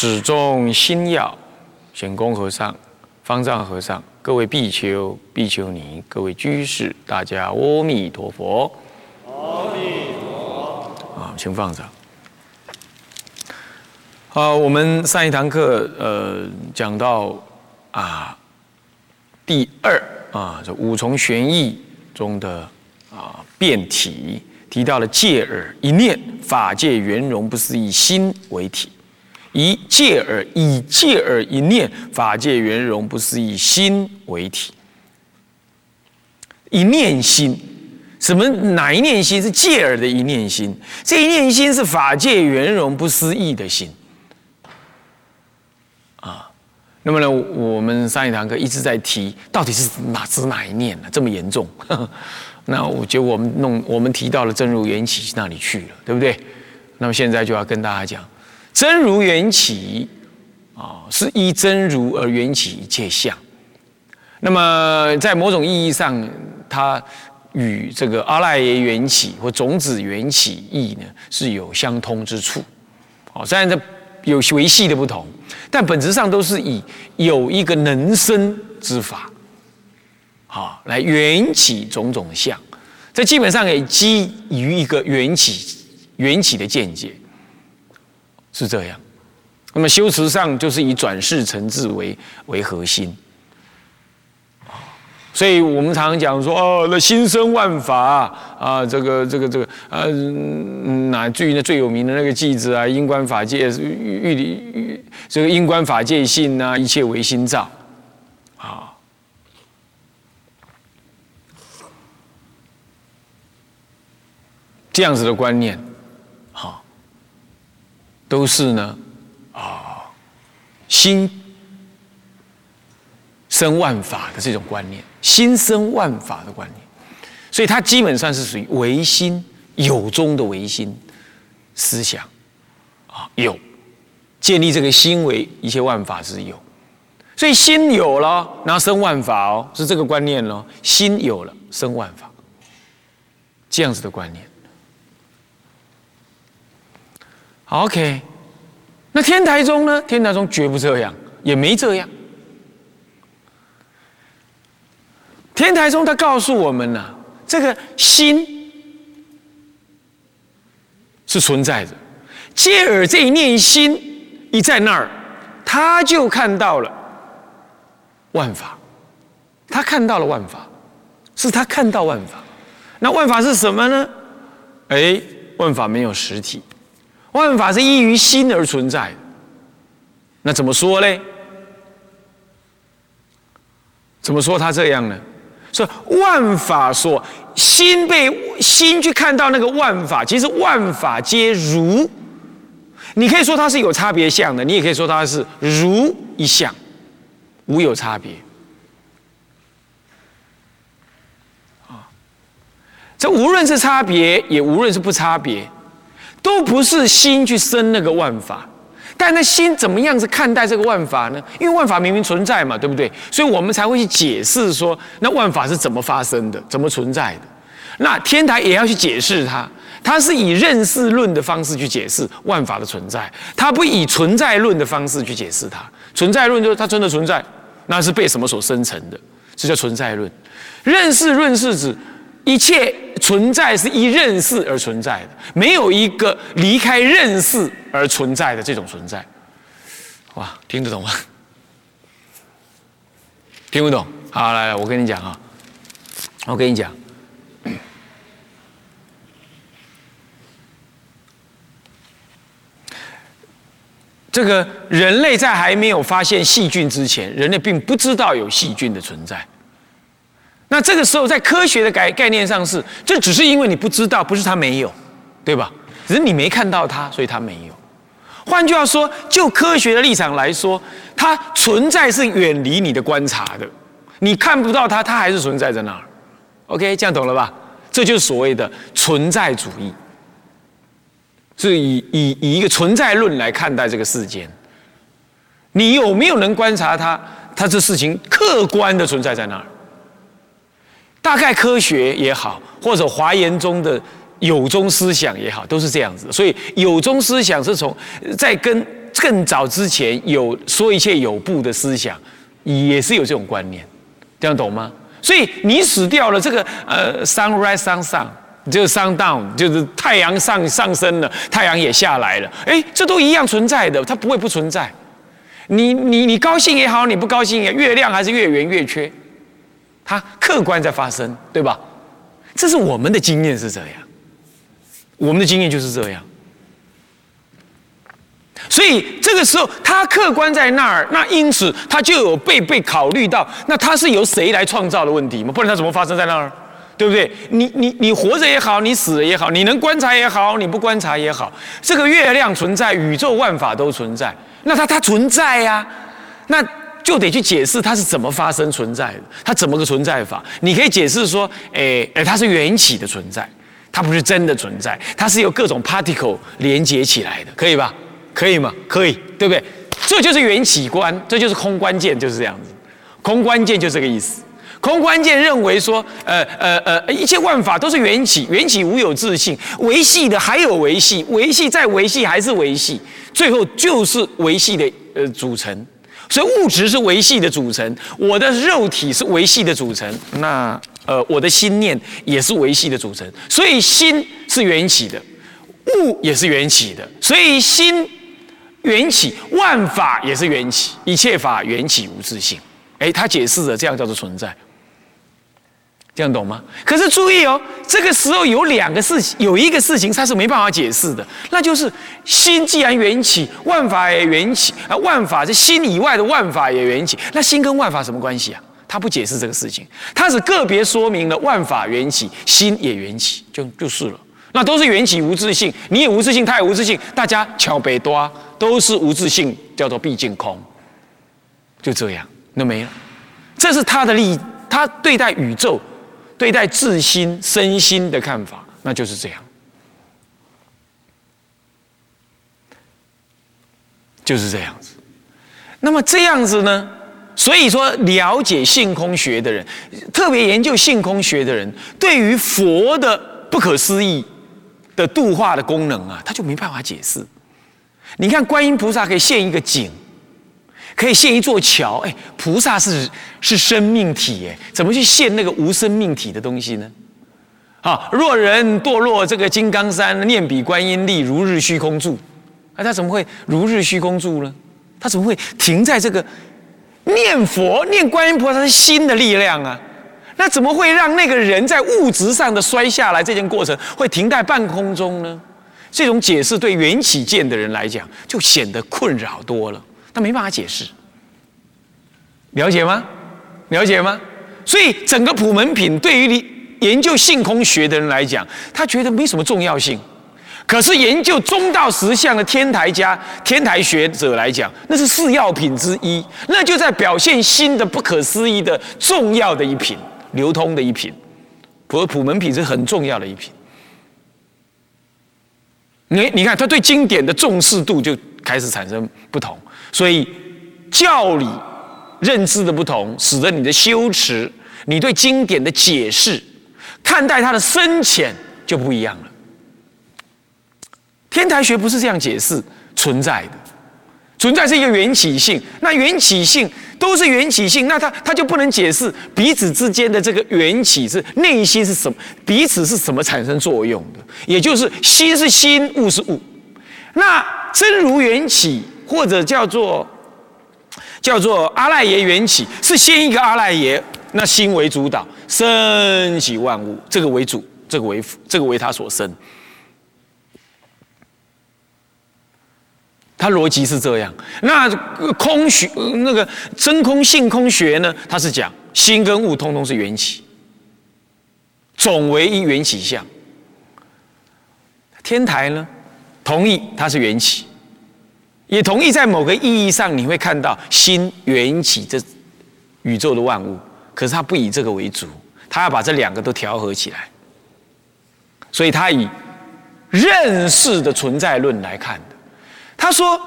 始终心要，显公和尚、方丈和尚、各位比丘、比丘尼、各位居士，大家阿弥陀佛。阿弥陀佛。啊，请放掌。好，我们上一堂课呃讲到啊第二啊这五重玄义中的啊变体，提到了戒耳一念，法界圆融不是以心为体。以戒耳以戒耳一念，法界圆融不思议心为体。一念心，什么哪一念心是戒耳的一念心？这一念心是法界圆融不思议的心。啊，那么呢，我们上一堂课一直在提，到底是哪指哪一念呢？这么严重？那我觉得我们弄我们提到了真如缘起那里去了，对不对？那么现在就要跟大家讲。真如缘起啊，是依真如而缘起一切相。那么在某种意义上，它与这个阿赖耶缘起或种子缘起义呢是有相通之处。哦，虽然这有维系的不同，但本质上都是以有一个能生之法，好来缘起种种相。这基本上也基于一个缘起缘起的见解。是这样，那么修持上就是以转世成智为为核心，所以我们常常讲说哦，那心生万法啊，这个这个这个呃，哪至于那最有名的那个句子啊，因观法界欲欲这个因观法界性啊，一切唯心造。啊，这样子的观念。好。都是呢，啊，心生万法的这种观念，心生万法的观念，所以它基本上是属于唯心有中的唯心思想，啊，有。建立这个心为一切万法之有，所以心有了，然后生万法哦，是这个观念咯，心有了生万法，这样子的观念。OK，那天台中呢？天台中绝不这样，也没这样。天台中他告诉我们呢，这个心是存在的，接耳这一念心一在那儿，他就看到了万法，他看到了万法，是他看到万法。那万法是什么呢？哎，万法没有实体。万法是依于心而存在，那怎么说呢？怎么说他这样呢？说万法说心被心去看到那个万法，其实万法皆如。你可以说它是有差别相的，你也可以说它是如一相，无有差别。啊，这无论是差别，也无论是不差别。都不是心去生那个万法，但那心怎么样子看待这个万法呢？因为万法明明存在嘛，对不对？所以我们才会去解释说，那万法是怎么发生的，怎么存在的。那天台也要去解释它，它是以认识论的方式去解释万法的存在，它不以存在论的方式去解释它。存在论就是它真的存在，那是被什么所生成的？这叫存在论。认识论是指。一切存在是依认识而存在的，没有一个离开认识而存在的这种存在。哇，听得懂吗？听不懂？好，来来，我跟你讲啊，我跟你讲，这个人类在还没有发现细菌之前，人类并不知道有细菌的存在。那这个时候，在科学的概概念上是，这只是因为你不知道，不是它没有，对吧？只是你没看到它，所以它没有。换句话说，就科学的立场来说，它存在是远离你的观察的，你看不到它，它还是存在在那儿。OK，这样懂了吧？这就是所谓的存在主义，是以以以一个存在论来看待这个世间。你有没有能观察它？它这事情客观的存在在那儿。大概科学也好，或者华严中的有宗思想也好，都是这样子。所以有宗思想是从在跟更早之前有说一切有部的思想，也是有这种观念，这样懂吗？所以你死掉了，这个呃，sunrise sun sun 就是 sun down，就是太阳上上升了，太阳也下来了，哎，这都一样存在的，它不会不存在。你你你高兴也好，你不高兴也，月亮还是月圆月缺，它客观在发生，对吧？这是我们的经验是这样，我们的经验就是这样。所以这个时候，它客观在那儿，那因此它就有被被考虑到，那它是由谁来创造的问题吗？不然它怎么发生在那儿？对不对？你你你活着也好，你死了也好，你能观察也好，你不观察也好，这个月亮存在，宇宙万法都存在。那它它存在呀，那就得去解释它是怎么发生存在的，它怎么个存在法？你可以解释说，诶诶，它是缘起的存在，它不是真的存在，它是由各种 particle 连接起来的，可以吧？可以吗？可以，对不对？这就是缘起观，这就是空关键，就是这样子。空关键就这个意思。空关键认为说，呃呃呃，一切万法都是缘起，缘起无有自性，维系的还有维系，维系再维系还是维系，最后就是维系的呃组成。所以物质是维系的组成，我的肉体是维系的组成，那呃我的心念也是维系的组成。所以心是缘起的，物也是缘起的，所以心缘起，万法也是缘起，一切法缘起无自性。哎，他解释了，这样叫做存在。这样懂吗？可是注意哦，这个时候有两个事情，有一个事情它是没办法解释的，那就是心既然缘起，万法也缘起啊，万法是心以外的万法也缘起，那心跟万法什么关系啊？他不解释这个事情，他只个别说明了万法缘起，心也缘起，就就是了。那都是缘起无自性，你也无自性，他也无自性，大家桥北多都是无自性，叫做毕竟空，就这样，那没了。这是他的利益，他对待宇宙。对待自心身心的看法，那就是这样，就是这样子。那么这样子呢？所以说，了解性空学的人，特别研究性空学的人，对于佛的不可思议的度化的功能啊，他就没办法解释。你看，观音菩萨可以现一个井。可以现一座桥，哎，菩萨是是生命体，哎，怎么去现那个无生命体的东西呢？啊，若人堕落这个金刚山，念彼观音力，如日虚空住，啊，他怎么会如日虚空住呢？他怎么会停在这个念佛、念观音菩萨是心的力量啊？那怎么会让那个人在物质上的摔下来这件过程会停在半空中呢？这种解释对缘起见的人来讲，就显得困扰多了。他没办法解释，了解吗？了解吗？所以整个普门品对于你研究性空学的人来讲，他觉得没什么重要性。可是研究中道实相的天台家、天台学者来讲，那是四要品之一，那就在表现新的不可思议的重要的一品，流通的一品。普普门品是很重要的一品。你你看，他对经典的重视度就开始产生不同。所以教理认知的不同，使得你的修持、你对经典的解释、看待它的深浅就不一样了。天台学不是这样解释存在的，存在是一个缘起性，那缘起性都是缘起性，那它它就不能解释彼此之间的这个缘起是内心是什么，彼此是什么产生作用的，也就是心是心，物是物，那真如缘起。或者叫做叫做阿赖耶缘起，是先一个阿赖耶，那心为主导，生起万物，这个为主，这个为辅这个为他所生。他逻辑是这样。那空学那个真空性空学呢？他是讲心跟物通通是缘起，总为一缘起相。天台呢，同意它是缘起。也同意在某个意义上，你会看到心缘起这宇宙的万物，可是他不以这个为主，他要把这两个都调和起来，所以他以认识的存在论来看的。他说，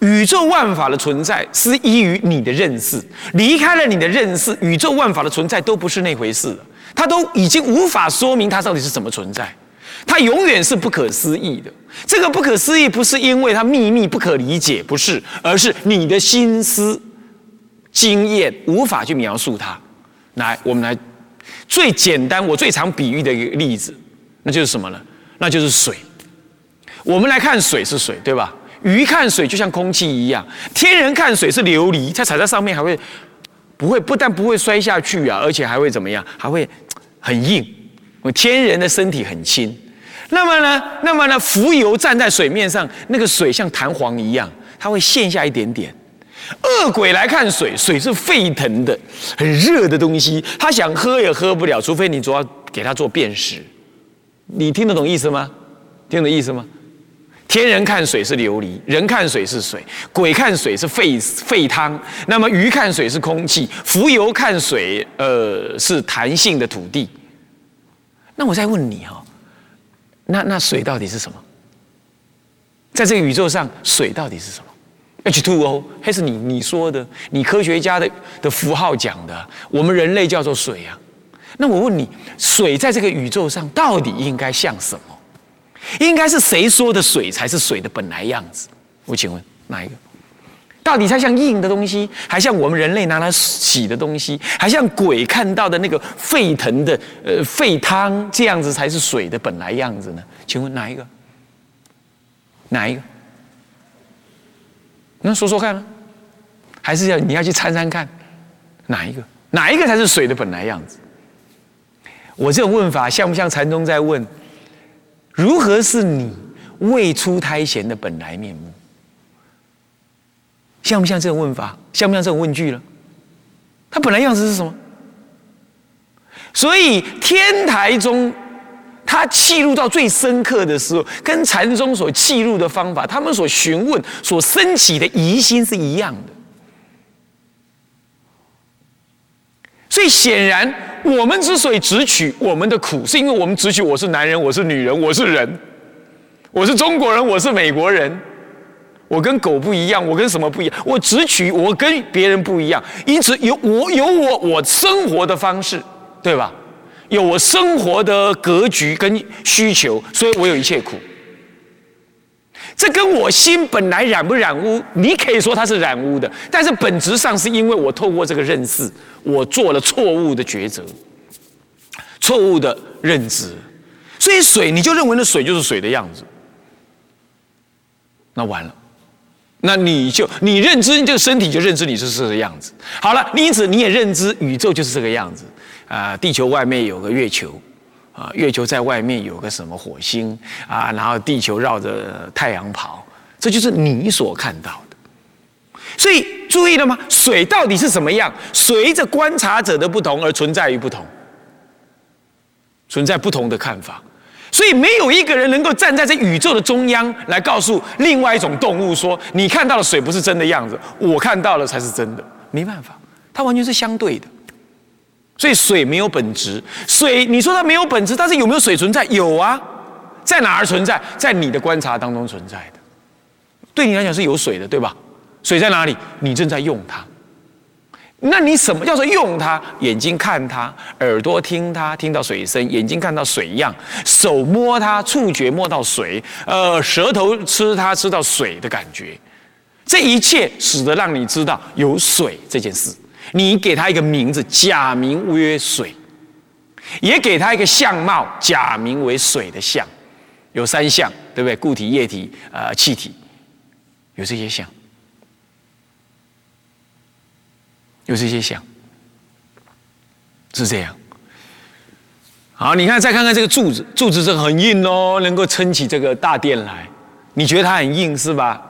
宇宙万法的存在是依于你的认识，离开了你的认识，宇宙万法的存在都不是那回事了，他都已经无法说明它到底是怎么存在。它永远是不可思议的。这个不可思议不是因为它秘密不可理解，不是，而是你的心思、经验无法去描述它。来，我们来最简单，我最常比喻的一个例子，那就是什么呢？那就是水。我们来看水是水，对吧？鱼看水就像空气一样，天人看水是琉璃，它踩在上面还会不会？不但不会摔下去啊，而且还会怎么样？还会很硬。天人的身体很轻。那么呢？那么呢？浮游站在水面上，那个水像弹簧一样，它会陷下一点点。恶鬼来看水，水是沸腾的、很热的东西，他想喝也喝不了，除非你主要给他做辨识。你听得懂意思吗？听得懂意思吗？天人看水是琉璃，人看水是水，鬼看水是沸沸汤。那么鱼看水是空气，浮游看水，呃，是弹性的土地。那我再问你哈。那那水到底是什么？在这个宇宙上，水到底是什么？H2O 还是你你说的？你科学家的的符号讲的？我们人类叫做水啊。那我问你，水在这个宇宙上到底应该像什么？应该是谁说的水才是水的本来样子？我请问哪一个？到底它像硬的东西，还像我们人类拿来洗的东西，还像鬼看到的那个沸腾的呃沸汤这样子才是水的本来样子呢？请问哪一个？哪一个？那说说看呢？还是要你要去参参看，哪一个？哪一个才是水的本来样子？我这种问法像不像禅宗在问，如何是你未出胎前的本来面目？像不像这种问法？像不像这种问句了？它本来样子是什么？所以天台中，他契入到最深刻的时候，跟禅宗所契入的方法，他们所询问、所升起的疑心是一样的。所以显然，我们之所以直取我们的苦，是因为我们直取我是男人，我是女人，我是人，我是中国人，我是美国人。我跟狗不一样，我跟什么不一样？我只取我跟别人不一样，因此有我有我我生活的方式，对吧？有我生活的格局跟需求，所以我有一切苦。这跟我心本来染不染污，你可以说它是染污的，但是本质上是因为我透过这个认识，我做了错误的抉择，错误的认知，所以水你就认为那水就是水的样子，那完了。那你就你认知你这个身体，就认知你是这个样子。好了，因此你也认知宇宙就是这个样子啊。地球外面有个月球啊，月球在外面有个什么火星啊，然后地球绕着太阳跑，这就是你所看到的。所以注意了吗？水到底是什么样？随着观察者的不同而存在于不同，存在不同的看法。所以没有一个人能够站在这宇宙的中央来告诉另外一种动物说：“你看到的水不是真的样子，我看到了才是真的。”没办法，它完全是相对的。所以水没有本质。水，你说它没有本质，但是有没有水存在？有啊，在哪儿存在？在你的观察当中存在的。对你来讲是有水的，对吧？水在哪里？你正在用它。那你什么叫做用它？眼睛看它，耳朵听它，听到水声；眼睛看到水样，手摸它，触觉摸到水，呃，舌头吃它，吃到水的感觉。这一切使得让你知道有水这件事。你给它一个名字，假名曰水，也给它一个相貌，假名为水的相。有三相，对不对？固体、液体、呃，气体，有这些相。有这些想，是这样。好，你看，再看看这个柱子，柱子是很硬哦，能够撑起这个大殿来。你觉得它很硬是吧？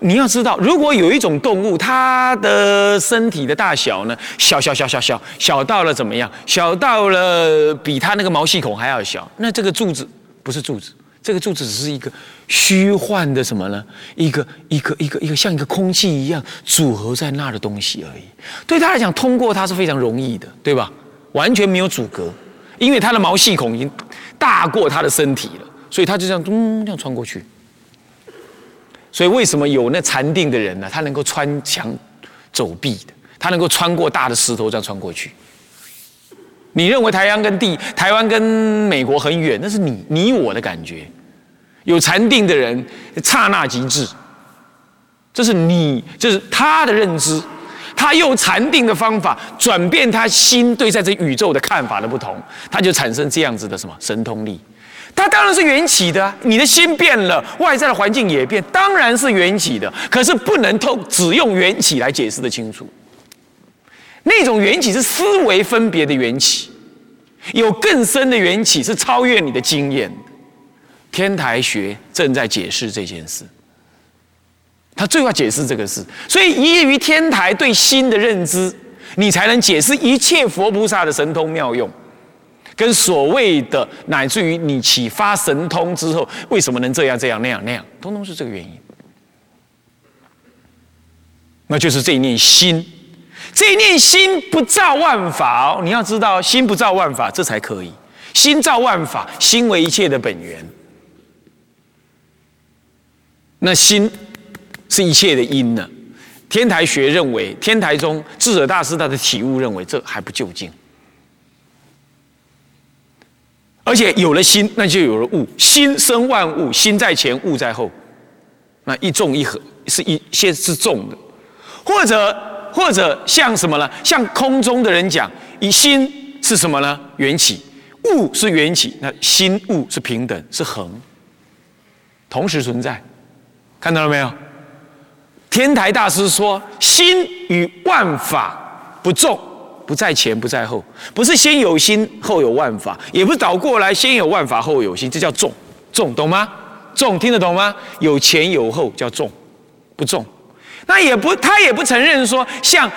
你要知道，如果有一种动物，它的身体的大小呢，小小小小小小到了怎么样？小到了比它那个毛细孔还要小，那这个柱子不是柱子，这个柱子只是一个虚幻的什么呢？一个一个一个一个像一个空气一样组合在那的东西而已。对他来讲，通过它是非常容易的，对吧？完全没有阻隔，因为他的毛细孔已经大过他的身体了，所以他就这样咚这样穿过去。所以为什么有那禅定的人呢？他能够穿墙走壁的，他能够穿过大的石头这样穿过去。你认为台湾跟地台湾跟美国很远，那是你你我的感觉。有禅定的人，刹那即至。这是你，这是他的认知。他用禅定的方法转变他心对在这宇宙的看法的不同，他就产生这样子的什么神通力。他当然是缘起的，你的心变了，外在的环境也变，当然是缘起的。可是不能透只用缘起来解释的清楚。那种缘起是思维分别的缘起，有更深的缘起是超越你的经验。天台学正在解释这件事，他最要解释这个事，所以依于天台对心的认知，你才能解释一切佛菩萨的神通妙用，跟所谓的乃至于你启发神通之后，为什么能这样这样那样那样，通通是这个原因。那就是这一念心。这一念心不造万法哦，你要知道，心不造万法，这才可以。心造万法，心为一切的本源。那心是一切的因呢？天台学认为，天台中智者大师他的体悟认为，这还不究竟。而且有了心，那就有了物。心生万物，心在前，物在后。那一重一合是一先是重的，或者。或者像什么呢？像空中的人讲，以心是什么呢？缘起，物是缘起，那心物是平等，是恒，同时存在，看到了没有？天台大师说，心与万法不重，不在前不在后，不是先有心后有万法，也不是倒过来，先有万法后有心，这叫重，重懂吗？重听得懂吗？有前有后叫重，不重。那也不，他也不承认说像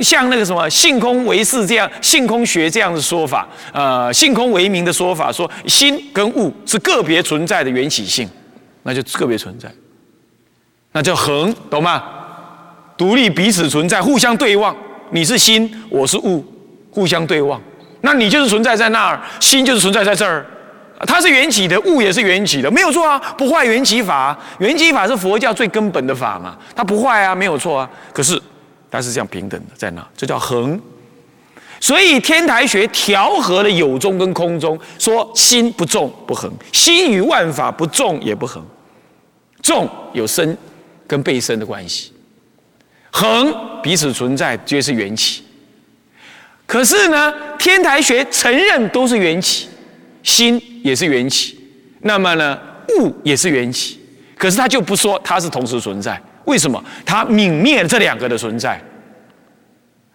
像那个什么性空为是这样性空学这样的说法，呃，性空为名的说法，说心跟物是个别存在的缘起性，那就个别存在，那叫恒，懂吗？独立彼此存在，互相对望，你是心，我是物，互相对望，那你就是存在在那儿，心就是存在在这儿。它是缘起的，物也是缘起的，没有错啊，不坏缘起法，缘起法是佛教最根本的法嘛，它不坏啊，没有错啊。可是它是这样平等的，在那，这叫恒。所以天台学调和了有中跟空中，说心不重不恒，心与万法不重也不恒，重有生跟被生的关系，恒彼此存在皆是缘起。可是呢，天台学承认都是缘起。心也是缘起，那么呢，物也是缘起，可是他就不说它是同时存在，为什么？他泯灭这两个的存在，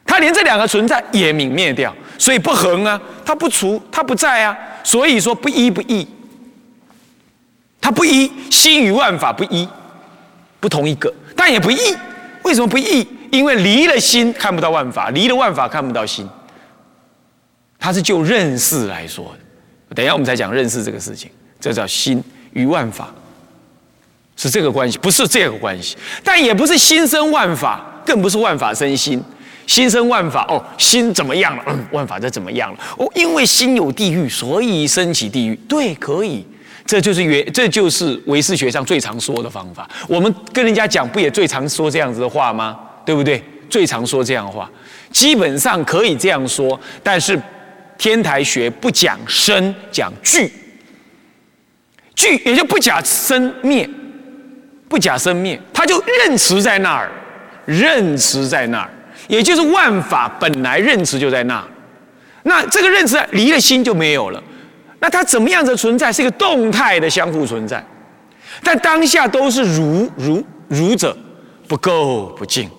他连这两个存在也泯灭掉，所以不恒啊，他不除，他不在啊，所以说不一不异，他不一，心与万法不一，不同一个，但也不异，为什么不异？因为离了心看不到万法，离了万法看不到心，他是就认识来说。等一下，我们才讲认识这个事情，这叫心与万法是这个关系，不是这个关系，但也不是心生万法，更不是万法生心。心生万法，哦，心怎么样了？嗯，万法这怎么样了？哦，因为心有地狱，所以升起地狱。对，可以，这就是原，这就是唯识学上最常说的方法。我们跟人家讲，不也最常说这样子的话吗？对不对？最常说这样的话，基本上可以这样说，但是。天台学不讲生，讲聚，聚也就不假生灭，不假生灭，它就认持在那儿，认持在那儿，也就是万法本来认持就在那儿，那这个认持离了心就没有了，那它怎么样的存在？是一个动态的相互存在，但当下都是如如如者，不垢不净，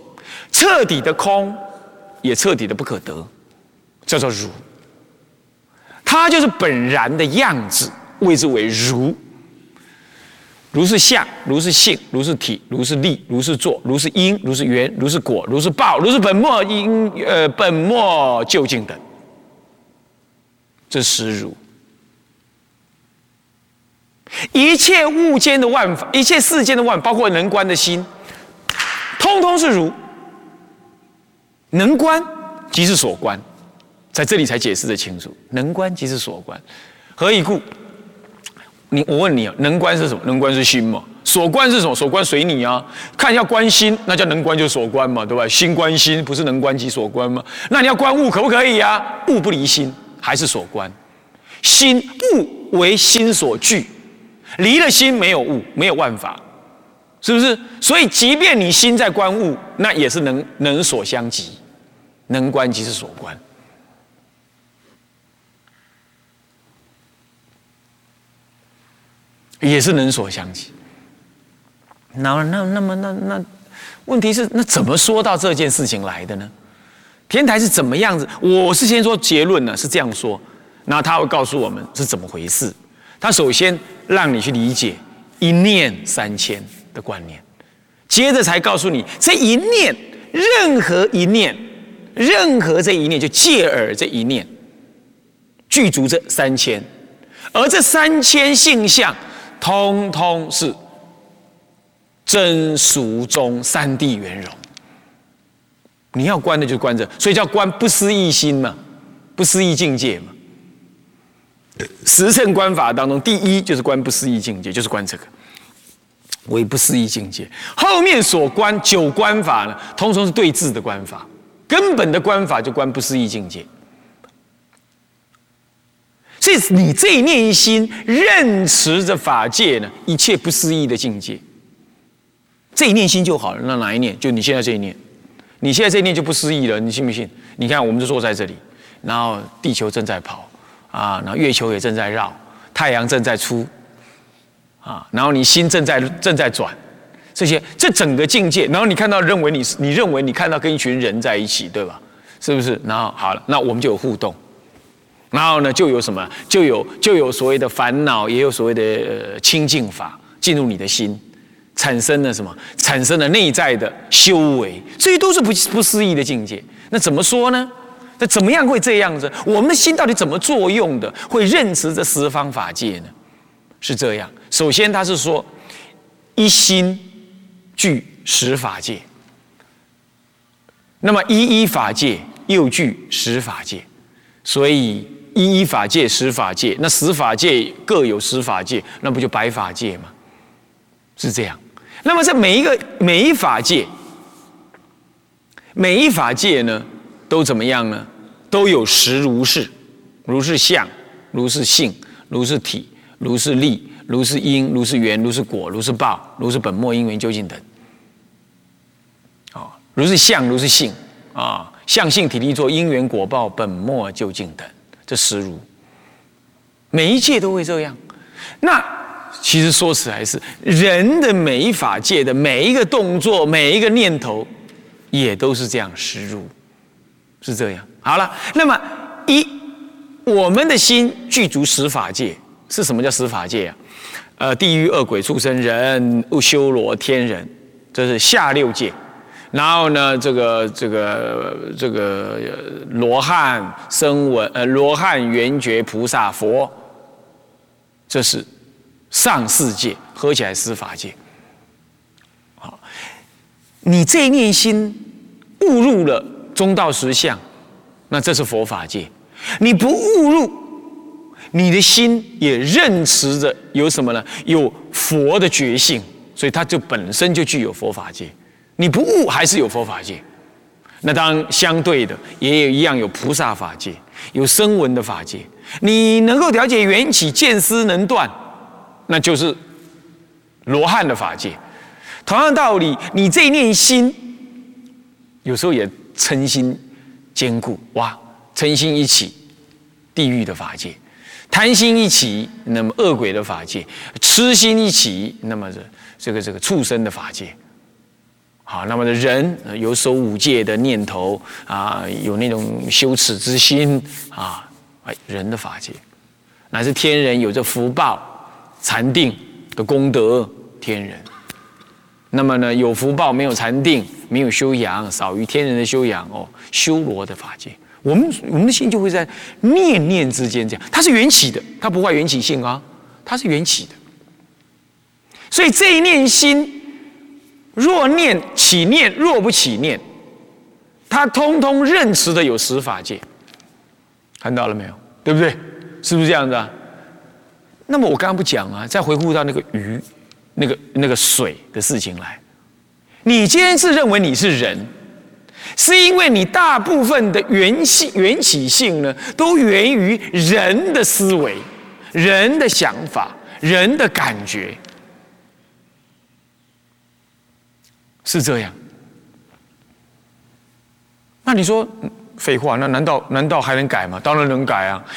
彻底的空，也彻底的不可得，叫做如。它就是本然的样子，谓之为如。如是相，如是性，如是体，如是力，如是作，如是因，如是缘，如是果，如是报，如是本末因呃本末究竟等。这实如。一切物间的万法，一切世间的万，包括能观的心，通通是如。能观即是所观，在这里才解释的清楚。能观即是所观，何以故？你我问你啊，能观是什么？能观是心嘛？所观是什么？所观随你啊，看要观心，那叫能观就所观嘛，对吧？心观心，不是能观即所观吗？那你要观物，可不可以啊？物不离心，还是所观。心物为心所具，离了心没有物，没有万法，是不是？所以，即便你心在观物，那也是能能所相即，能观即是所观。也是能所相及。那那那么那那，问题是那怎么说到这件事情来的呢？天台是怎么样子？我是先说结论呢，是这样说。那他会告诉我们是怎么回事。他首先让你去理解一念三千的观念，接着才告诉你这一念，任何一念，任何这一念就借耳这一念，具足这三千，而这三千性相。通通是真俗中三谛圆融，你要观的就观这，所以叫观不思议心嘛，不思议境界嘛。十乘观法当中，第一就是观不思议境界，就是观这个为不思议境界。后面所观九观法呢，通通是对峙的观法，根本的观法就观不思议境界。所以你这一念心，认持着法界呢，一切不思议的境界，这一念心就好了。那哪一念？就你现在这一念，你现在这一念就不思议了。你信不信？你看，我们就坐在这里，然后地球正在跑啊，然后月球也正在绕，太阳正在出啊，然后你心正在正在转，这些这整个境界，然后你看到认为你你认为你看到跟一群人在一起，对吧？是不是？然后好了，那我们就有互动。然后呢，就有什么？就有就有所谓的烦恼，也有所谓的呃清净法进入你的心，产生了什么？产生了内在的修为，这些都是不不思议的境界。那怎么说呢？那怎么样会这样子？我们的心到底怎么作用的？会认识这十方法界呢？是这样。首先，他是说一心具十法界，那么一一法界又具十法界，所以。一一法界、十法界，那十法界各有十法界，那不就百法界吗？是这样。那么这每一个每一法界，每一法界呢，都怎么样呢？都有实如是，如是相，如是性，如是体，如是力，如是因，如是缘，如是果，如是报，如是本末因缘究竟等。啊，如是相，如是性，啊，相性体力作因缘果报本末究竟等。这实如，每一界都会这样。那其实说起来是人的每一法界的每一个动作、每一个念头，也都是这样实如，是这样。好了，那么一我们的心具足十法界，是什么叫十法界啊？呃，地狱、恶鬼、畜生、人、修罗、天人，这是下六界。然后呢，这个这个这个罗汉、声闻、呃罗汉、圆觉、菩萨、佛，这是上四界，合起来是法界。好，你这一念心误入了中道实相，那这是佛法界。你不误入，你的心也认持着有什么呢？有佛的觉性，所以它就本身就具有佛法界。你不悟还是有佛法界，那当然相对的也有一样有菩萨法界，有声闻的法界。你能够了解缘起见思能断，那就是罗汉的法界。同样道理，你这一念心，有时候也嗔心坚固，哇，嗔心一起，地狱的法界；贪心一起，那么恶鬼的法界；痴心一起，那么这这个这个畜生的法界。好，那么的人有守五戒的念头啊，有那种羞耻之心啊，哎，人的法界，乃至天人有着福报、禅定的功德，天人。那么呢，有福报没有禅定，没有修养，少于天人的修养哦，修罗的法界。我们我们的心就会在念念之间这样，它是缘起的，它不坏缘起性啊，它是缘起的。所以这一念心，若念起念，若不起念，它通通认识的有十法界，看到了没有？对不对？是不是这样子啊？那么我刚刚不讲啊，再回顾到那个鱼、那个那个水的事情来。你今天是认为你是人，是因为你大部分的缘性、缘起性呢，都源于人的思维、人的想法、人的感觉，是这样。那你说废话，那难道难道还能改吗？当然能改啊！